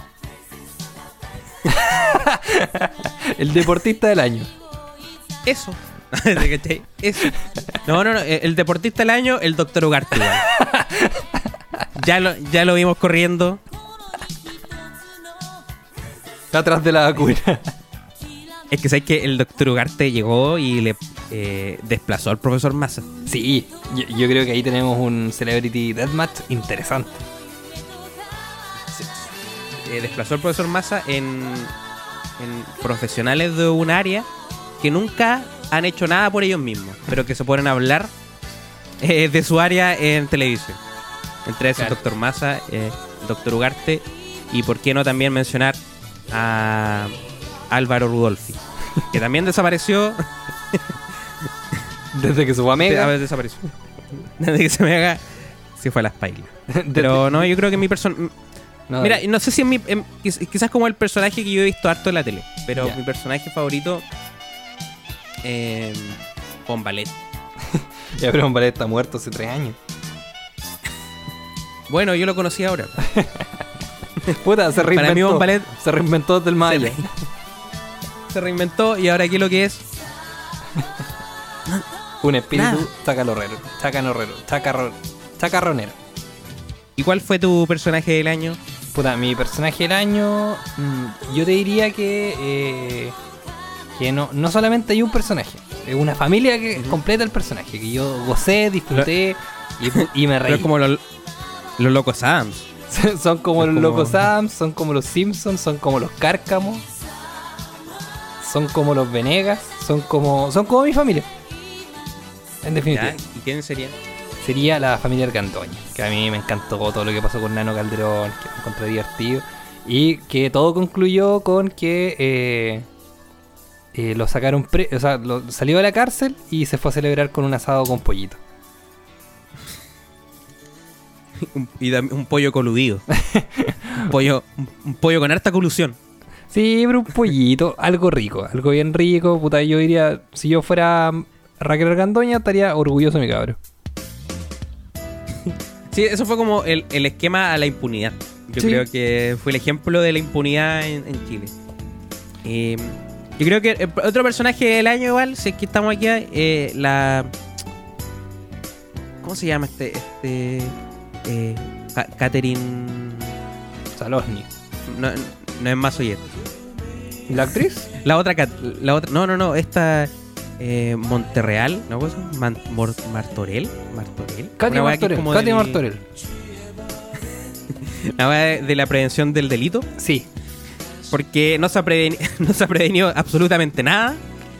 [laughs] El deportista del año. Eso. [laughs] Eso. No, no, no. El deportista del año, el doctor Ugarte. igual. Ya lo, ya lo vimos corriendo. Atrás de la vacuna. Es que sabes que el doctor Ugarte llegó y le eh, desplazó al profesor Massa. Sí, yo, yo creo que ahí tenemos un Celebrity Deathmatch interesante. Eh, desplazó al profesor Massa en, en profesionales de un área que nunca han hecho nada por ellos mismos, pero que se ponen a hablar eh, de su área en televisión. Entre esos, Claro. doctor Massa, doctor Ugarte y por qué no también mencionar a Álvaro Rudolfi, que también desapareció. Desde que su A amiga. ver, desapareció. Desde que se me haga, se fue a las pailas. Pero no, yo creo que mi persona. No, Mira, no sé si es mi. em, quiz- quizás como el personaje que yo he visto harto en la tele. Pero mi personaje favorito. Eh, Juan Ballet. [laughs] ya, pero Ballet está muerto hace tres años. Bueno, yo lo conocí ahora. [laughs] Puta, se reinventó. Para mí, Von Ballet- Se reinventó desde el más Se, reinventó y ahora aquí lo que es. [laughs] Un espíritu Nada. chacarorrero. Chacanorrero. Chacarro, chacarronero. ¿Y cuál fue tu personaje del año? Puta, mi personaje del año. mm, yo te diría que. eh, que no, no solamente hay un personaje. Es una familia que completa el personaje. Que yo gocé, disfruté y, me [laughs] Pero reí. es como los, los locos Adams. [laughs] son como los como- Locos Adams, son como los Simpsons, son como los Cárcamos. Son como los Venegas, son como. son como mi familia. En definitiva. ¿Y quién sería? sería la familia Argandoña, que a mí me encantó todo lo que pasó con Nano Calderón, que me encontré divertido, y que todo concluyó con que eh, eh, lo sacaron, pre o sea, lo- salió de la cárcel y se fue a celebrar con un asado con pollito. [laughs] Y un pollo coludido. [laughs] un, pollo, un pollo con harta colusión. Sí, pero un pollito, algo rico, algo bien rico, puta, yo diría, si yo fuera Raquel Argandoña estaría orgulloso de mi cabro. [laughs] Sí, eso fue como el, el esquema a la impunidad. Yo Sí. creo que fue el ejemplo de la impunidad en, en Chile. Eh, yo creo que el otro personaje del año igual, si es que estamos aquí, eh, la... ¿Cómo se llama este? Este... Eh, Ca- Catherine... Salosny. No, no es más oye. ¿Y la actriz? La otra, Cat- la otra... No, no, no, esta... Eh, Monterreal, ¿no? Man- Mor- Martorell. Martorell. Katy Martorell. como Katy del- Martorell. [laughs] La de, de la prevención del delito. Sí. Porque no se ha, preveni- [laughs] no se ha prevenido absolutamente nada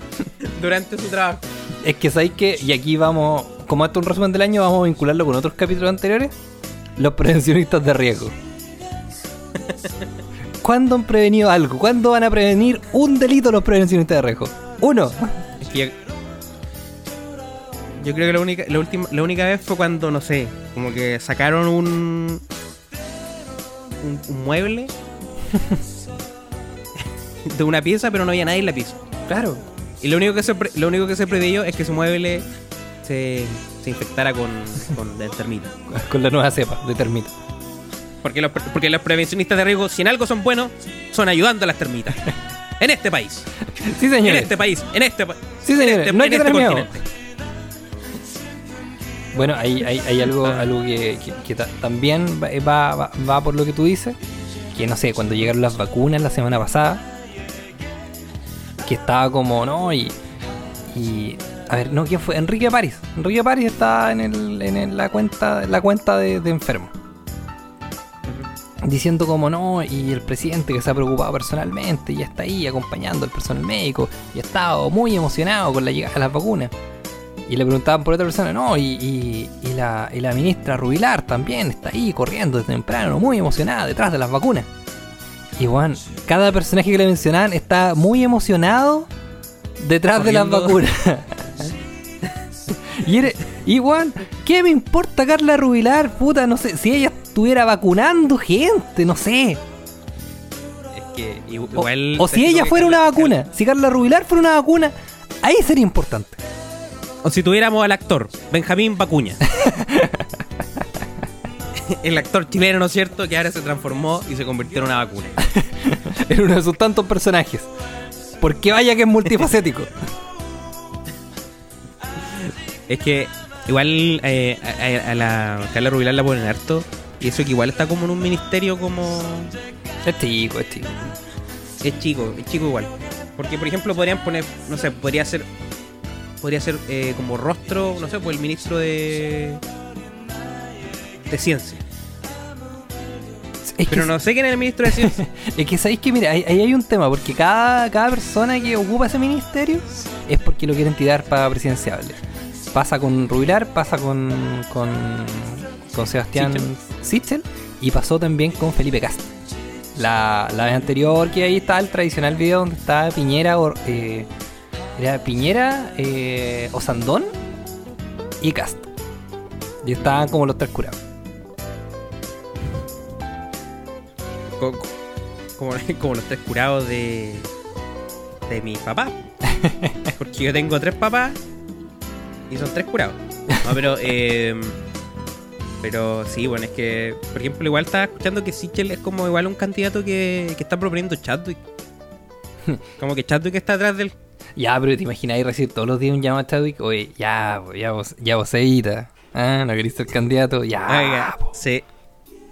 [laughs] durante su trabajo. Es que sabéis que, y aquí vamos, como esto es un resumen del año, vamos a vincularlo con otros capítulos anteriores. Los prevencionistas de riesgo. ¿Cuándo han prevenido algo? ¿Cuándo van a prevenir un delito los prevencionistas de riesgo? Uno. Yo, creo que la única, la, última, la única vez fue cuando, no sé, como que sacaron un, un, un mueble [laughs] de una pieza, pero no había nadie en la pieza. Claro. Y lo único que se, lo único que se previó es que ese mueble se, se infectara con, con de termita. [laughs] Con la nueva cepa de termita. Porque los, porque los prevencionistas de riesgo, si en algo son buenos, son ayudando a las termitas. En este país. Sí, En señores. este país. En este país. Sí, señores. no hay que tener miedo. continente. Bueno, hay, hay, hay algo, algo que, que- que ta- también va, va, va- va por lo que tú dices. Que no sé, cuando llegaron las vacunas la semana pasada, que estaba como, ¿no? Y, y a ver, no, ¿quién fue? Enrique París. Enrique París estaba en, el, en el- la cuenta, la cuenta de, de enfermo. Diciendo como no, y el presidente que se ha preocupado personalmente y está ahí acompañando al personal médico y ha estado muy emocionado con la llegada de las vacunas. Y le preguntaban por otra persona, no, y, y- y la, y la ministra Rubilar también está ahí corriendo desde temprano, muy emocionada detrás de las vacunas. Y Juan, cada personaje que le mencionaban está muy emocionado detrás de las vacunas. [laughs] y, eres- Juan, ¿qué me importa Carla Rubilar? Puta, no sé, si ella estuviera vacunando gente, no sé. Es que i- O, igual. o si ella fuera una vacuna, si Carla Rubilar fuera una vacuna, ahí sería importante. O si tuviéramos al actor Benjamín Bacuña. [laughs] El actor chileno, ¿no es cierto? Que ahora se transformó y se convirtió en una vacuna. [laughs] En uno de sus tantos personajes. Porque vaya que es multifacético. Es que igual eh, a, a- a la Carla Rubilar la ponen harto. Y eso que igual está como en un ministerio como... Es chico, es chico. Es chico, es chico igual. Porque, por ejemplo, podrían poner, no sé, podría ser... Podría ser eh, como rostro, no sé, pues el ministro de... De ciencia. Es Pero no sé quién es el ministro de ciencia. [laughs] es que sabéis que, mira, ahí, ahí hay un tema, porque cada, cada persona que ocupa ese ministerio es porque lo quieren tirar para presidenciable. Pasa con Rubilar, pasa con, con, con Sebastián Sichel y pasó también con Felipe Castro. La, la vez anterior que ahí está el tradicional video donde está Piñera, eh, era Piñera, eh, Osandón y Castro. Y estaban como los tres curados. Co- co- como, [laughs] como los tres curados de de mi papá [laughs] porque yo tengo tres papás y son tres curados no pero [laughs] eh, pero sí bueno es que por ejemplo igual estaba escuchando que Sichel es como igual un candidato que, que está proponiendo Chadwick como que Chadwick está atrás del Ya, pero te imagináis recibir todos los días un llamado a Chadwick. Oye, ya, ya vos, ya vos, Eita. Ah, no querés ser candidato. Ya, oiga po. sí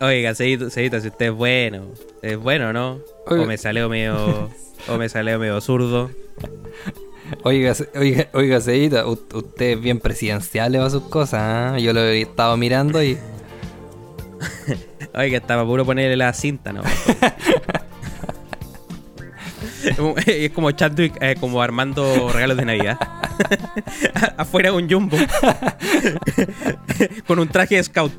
oiga Ceito, Ceito, si usted es bueno es bueno ¿no? Oiga. o me salió medio o me salió medio zurdo [laughs] Oiga, oiga, oiga, Seita, usted es bien presidencial para sus cosas. ¿ah? Yo lo he estado mirando y. [laughs] Oiga, estaba puro ponerle la cinta, ¿no? [laughs] es como Chadwick, eh, como armando regalos de Navidad. [laughs] Afuera un jumbo. Con un traje de scout.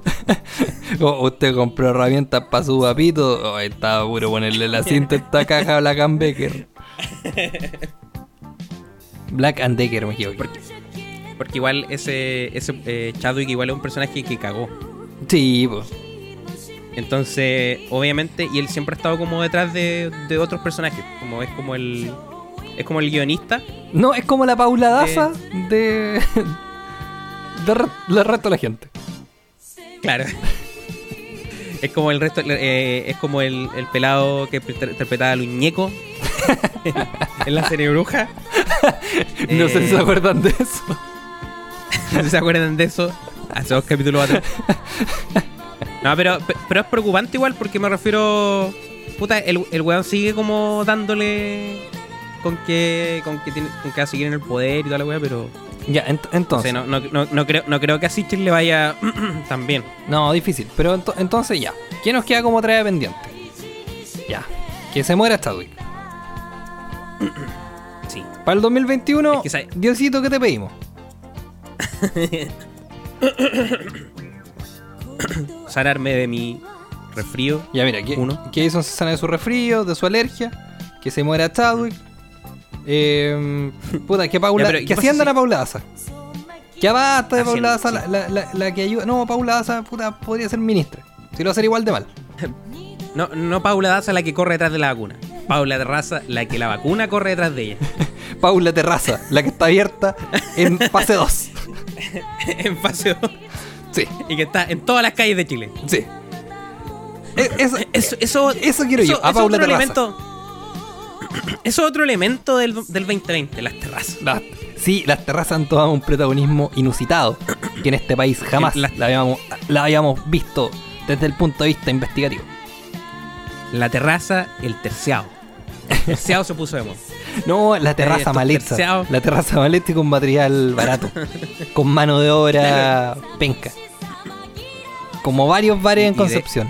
Usted compró herramientas para su papito. Oh, estaba puro ponerle la cinta a esta caja a Black and Decker. Black and Decker, me equivoqué. Porque, porque igual ese, ese eh, Chadwick igual es un personaje que cagó. Sí, pues. Entonces, obviamente, y él siempre ha estado como detrás de, de otros personajes. Como es como el. Es como el guionista. No, es como la Paula Daza de. [laughs] de del resto de la gente. Claro. Es como el resto, eh, es como el, el pelado que inter- interpretaba a Luñeco [laughs] en la serie Bruja. [laughs] No sé si Eh, se acuerdan de eso. [laughs] No sé si se acuerdan de eso. Hace dos capítulos atrás. No, pero, pero es preocupante igual porque me refiero. Puta, el, el weón sigue como dándole. Con que, con que tiene, con que va a seguir en el poder y toda la weá, pero. Ya, ent- entonces. sé, no, no, no, no creo, no creo que a Sichel le vaya [clears throat] tan bien. No, difícil. Pero ento- entonces ya. ¿Qué nos queda como tarea pendiente? Ya. Que se muera Chadwick. [clears throat] Sí. Para el 2021, Es que Diosito, ¿qué te pedimos? [coughs] Sanarme de mi resfrío. Ya, mira, que, Uno. que Jason se sana de su resfrío, de su alergia. Que se muera Chadwick. Eh, puta, que Paula. [laughs] Ya, pero, ¿qué que pasa asciendan si- a Paula Daza. Ya basta de Paula Daza, Asciendan, la, la- la- la que ayuda. No, Paula Daza, puta, podría ser ministra. Si lo va a hacer igual de mal. No, no Paula Daza la que corre detrás de la vacuna. Paula Terraza la que la vacuna corre detrás de ella. [laughs] Paula Terraza, la que está abierta en [laughs] fase 2. [laughs] en fase 2. Sí, Y que está en todas las calles de Chile. sí. E- Eso, Eso, eso, Eso quiero yo, a es Paula Terraza. elemento. [clears throat] Eso es otro elemento del, del 2020, las terrazas. las- sí, las terrazas han tomado un protagonismo inusitado que en este país jamás la, habíamos, la habíamos visto desde el punto de vista investigativo. La terraza, el terciado. [laughs] Terciado se puso de moda. No, la terraza estos maleta. terciados. La terraza maleta y con material barato. [laughs] con mano de obra penca. Como varios bares en Concepción.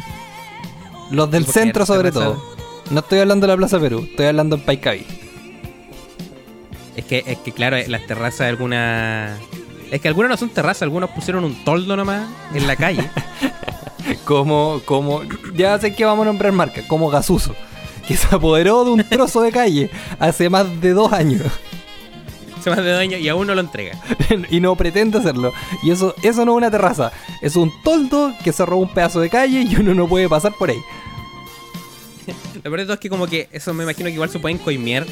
Los del ¿Y por qué centro sobre terraza? todo. No estoy hablando de la Plaza Perú, estoy hablando en Paicaví. Es que, es que claro, las terrazas de algunas. Es que algunas no son terrazas, algunos pusieron un toldo nomás en la calle. [laughs] Como, como, ya sé que vamos a nombrar marca, como Gasuso, que se apoderó de un trozo de calle hace más de dos años Se más de dos años y aún no lo entrega. [laughs] y no pretende hacerlo. Y eso, eso no es una terraza, es un toldo que se robó un pedazo de calle y uno no puede pasar por ahí. [laughs] Lo peor de todo es que como que eso me imagino que igual se pueden coimear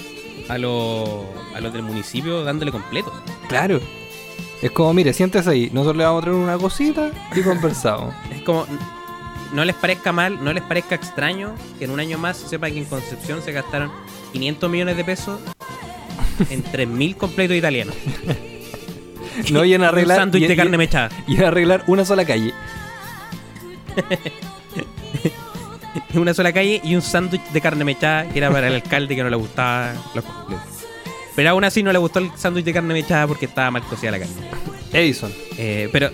a, los a los del municipio dándole completo. Claro. Es como, mire, siéntese ahí. Nosotros le vamos a traer una cosita y conversamos. [laughs] Es como, no les parezca mal, no les parezca extraño que en un año más se sepa que en Concepción se gastaron 500 millones de pesos en 3.000 completos italianos. [laughs] No, y en arreglar. un sándwich y- de y- carne mechada. Y en arreglar una sola calle. [laughs] Una sola calle y un sándwich de carne mechada que era para el alcalde que no le gustaba los completos. Pero aún así no le gustó el sándwich de carne mechada porque estaba mal cocida la carne. Edison. Eh, pero...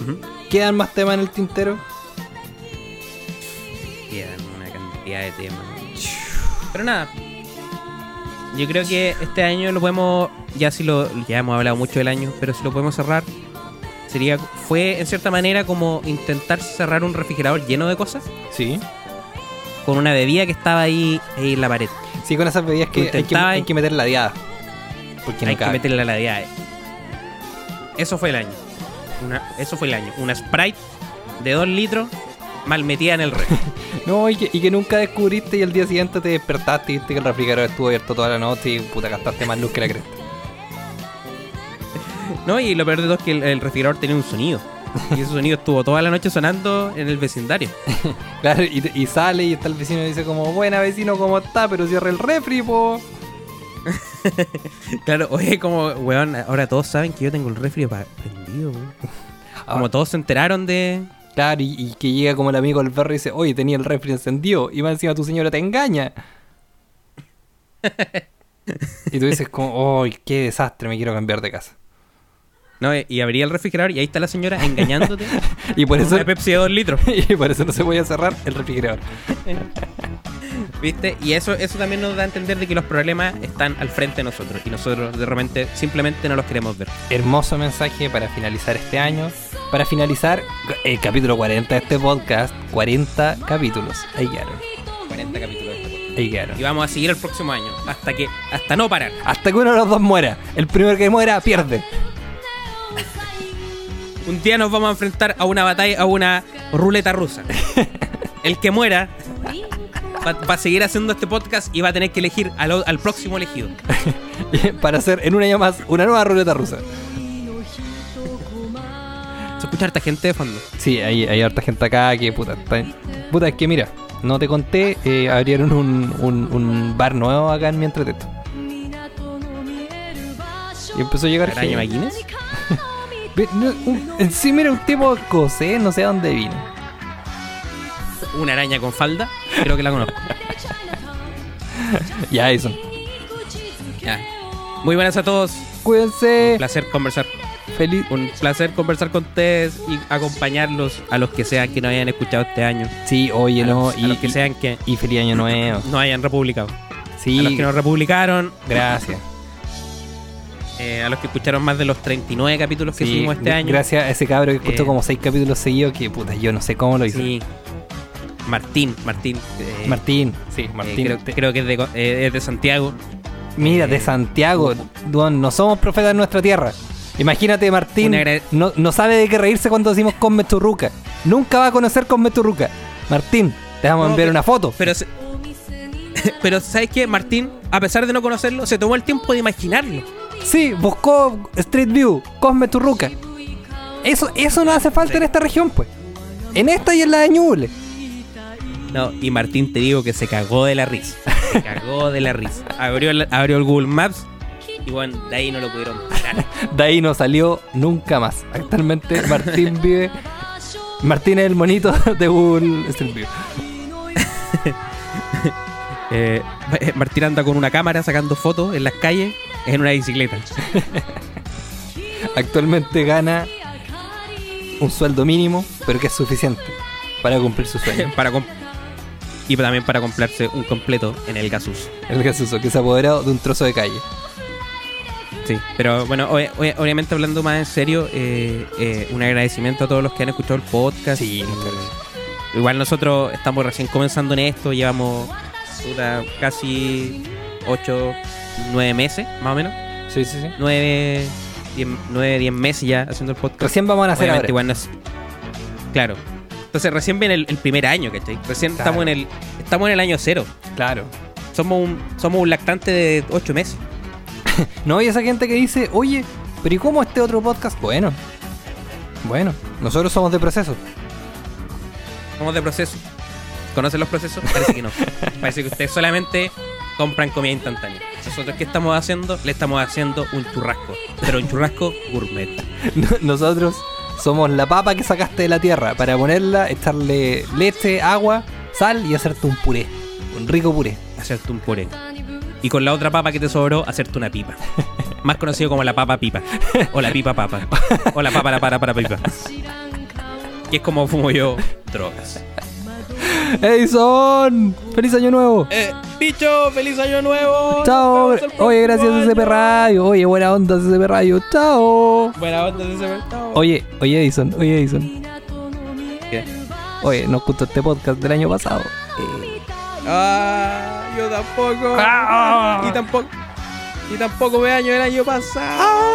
ujú. ¿Quedan más temas en el tintero? Quedan una cantidad de temas. Pero nada. Yo creo que este año lo podemos. Ya si lo. Ya hemos hablado mucho del año, pero si lo podemos cerrar. Sería. Fue en cierta manera como intentar cerrar un refrigerador lleno de cosas. Sí. Con una bebida que estaba ahí, ahí en la pared. Sí, con esas bebidas que hay que, hay que meter la diada. Porque no Hay que cabe. meterle a la diada. Eso fue el año. Una- eso fue el año. Una Sprite de 2 litros mal metida en el refri. [laughs] No, y que, y que nunca descubriste y el día siguiente te despertaste y viste que el refrigerador estuvo abierto toda la noche y puta gastaste más luz que la cresta. [laughs] ¿No? Y lo peor de todo es que el, el refrigerador tenía un sonido. Y ese sonido estuvo toda la noche sonando en el vecindario. [laughs] Claro, y, y sale y está el vecino y dice como, buena vecino, ¿cómo está? Pero cierra el refri, po. Claro, oye, como, weón, ahora todos saben que yo tengo el refri prendido, weón. Como todos se enteraron de. Claro, y, y que llega como el amigo del perro y dice, oye, tenía el refri encendido. Y más encima tu señora te engaña. y tú dices como, ¡ay, qué desastre! Me quiero cambiar de casa. No, y abría el refrigerador y ahí está la señora engañándote. [laughs] Y por eso, una Pepsi de 2 litros. [laughs] y por eso no se puede cerrar el refrigerador. [laughs] ¿Viste? Y eso, eso también nos da a entender de que los problemas están al frente de nosotros. Y nosotros de repente simplemente no los queremos ver. Hermoso mensaje para finalizar este año. Para finalizar el capítulo 40 de este podcast. 40 capítulos. Ahí quedaron. 40 capítulos de este podcast. Ahí quedaron. Y vamos a seguir el próximo año. Hasta que. Hasta no parar. Hasta que uno de los dos muera. El primero que muera pierde. Un día nos vamos a enfrentar a una batalla, a una ruleta rusa. [laughs] El que muera va, va a seguir haciendo este podcast y va a tener que elegir al, al próximo elegido. [laughs] para hacer en un año más una nueva ruleta rusa. Escucha harta gente de fondo. Sí, hay, hay harta gente acá que puta. está- puta, es que mira, no te conté, eh, abrieron un, un, un bar nuevo acá en mi entreteto. Y empezó a llegar ¿Araña gente. [laughs] En sí, mira, un tipo escocés, no sé a dónde vino. Una araña con falda. Creo que la conozco. [laughs] Ya, eso. Ya. Muy buenas a todos. Cuídense. Un placer conversar. Feliz. Un placer conversar con ustedes y acompañarlos a los que sean que no hayan escuchado este año. Sí, oye, a no. los, a Y, los que y- sean que y feliz año nuevo. no hayan republicado. Sí, A los que no republicaron. gracias. eh, a los que escucharon más de los 39 capítulos que Sí, hicimos este año. Gracias a ese cabro que escuchó Eh, como seis capítulos seguidos que puta, yo no sé cómo lo hizo. Sí. Martín, Martín. eh, Martín, sí, eh, Martín. creo, te- creo que es de, es de Santiago. Mira, de Santiago, Duan, no somos profetas en nuestra tierra. Imagínate, Martín, no, no sabe de qué reírse cuando decimos Come Turruca. Nunca va a conocer Come Turruca. Martín, te vamos a enviar pero- una foto. Pero, [laughs] pero ¿sabes qué? Martín, a pesar de no conocerlo, se tomó el tiempo de imaginarlo. Sí, buscó Street View, Cosme Turruca. Eso, eso no hace falta Sí. en esta región, pues. En esta y en la de Ñuble. No, y Martín te digo que se cagó de la risa. Se cagó de la risa. Abrió abrió el Google Maps y bueno, de ahí no lo pudieron parar. [laughs] De ahí no salió nunca más. Actualmente Martín vive. Martín es el monito [laughs] de Google Street View. [laughs] Eh, Martín anda con una cámara sacando fotos en las calles en una bicicleta. Actualmente gana un sueldo mínimo, pero que es suficiente para cumplir su sueño. para comp- y también para comprarse un completo en el Gasuso. El Gasuso, que se ha apoderado de un trozo de calle. Sí, pero bueno, obvia- obvia- obviamente hablando más en serio, eh, eh, un agradecimiento a todos los que han escuchado el podcast. Sí, Eh. Igual nosotros estamos recién comenzando en esto, llevamos puta, casi 8, 9 meses, más o menos. Sí, sí, sí. 9, 10, 9, 10 meses ya haciendo el podcast. Recién vamos a nacer Obviamente, ahora. igual no es- Claro. Entonces recién viene el, el primer año, ¿cachai? Recién Claro. estamos en el. estamos en el año cero. Claro. Somos un, somos un lactante de 8 meses. [laughs] No hay esa gente que dice, oye, pero ¿y cómo este otro podcast? Bueno, bueno, nosotros somos de proceso. Somos de proceso. ¿Conocen los procesos? Parece que no. [laughs] Parece que ustedes solamente compran comida instantánea. Nosotros, ¿qué estamos haciendo? Le estamos haciendo un churrasco. Pero un churrasco gourmet. Nosotros somos la papa que sacaste de la tierra para ponerla, echarle leche, agua, sal y hacerte un puré. Un rico puré. Hacerte un puré. Y con la otra papa que te sobró, hacerte una pipa. Más conocido como la papa pipa. O la pipa papa. O la papa la para para pipa. Que es como fumo yo drogas. ¡Edison! ¡Feliz año nuevo! Eh, bicho, feliz año nuevo. ¡Chao! Oye, gracias CCP año. Radio. Oye, buena onda CCP Radio. ¡Chao! Buena onda ese chao. Oye, oye Edison, oye Edison. ¿Qué? Oye, nos gustó este podcast del año pasado. Eh, Ah, yo tampoco. Ah. Y tampoco. Y tampoco me año el año pasado. Ah.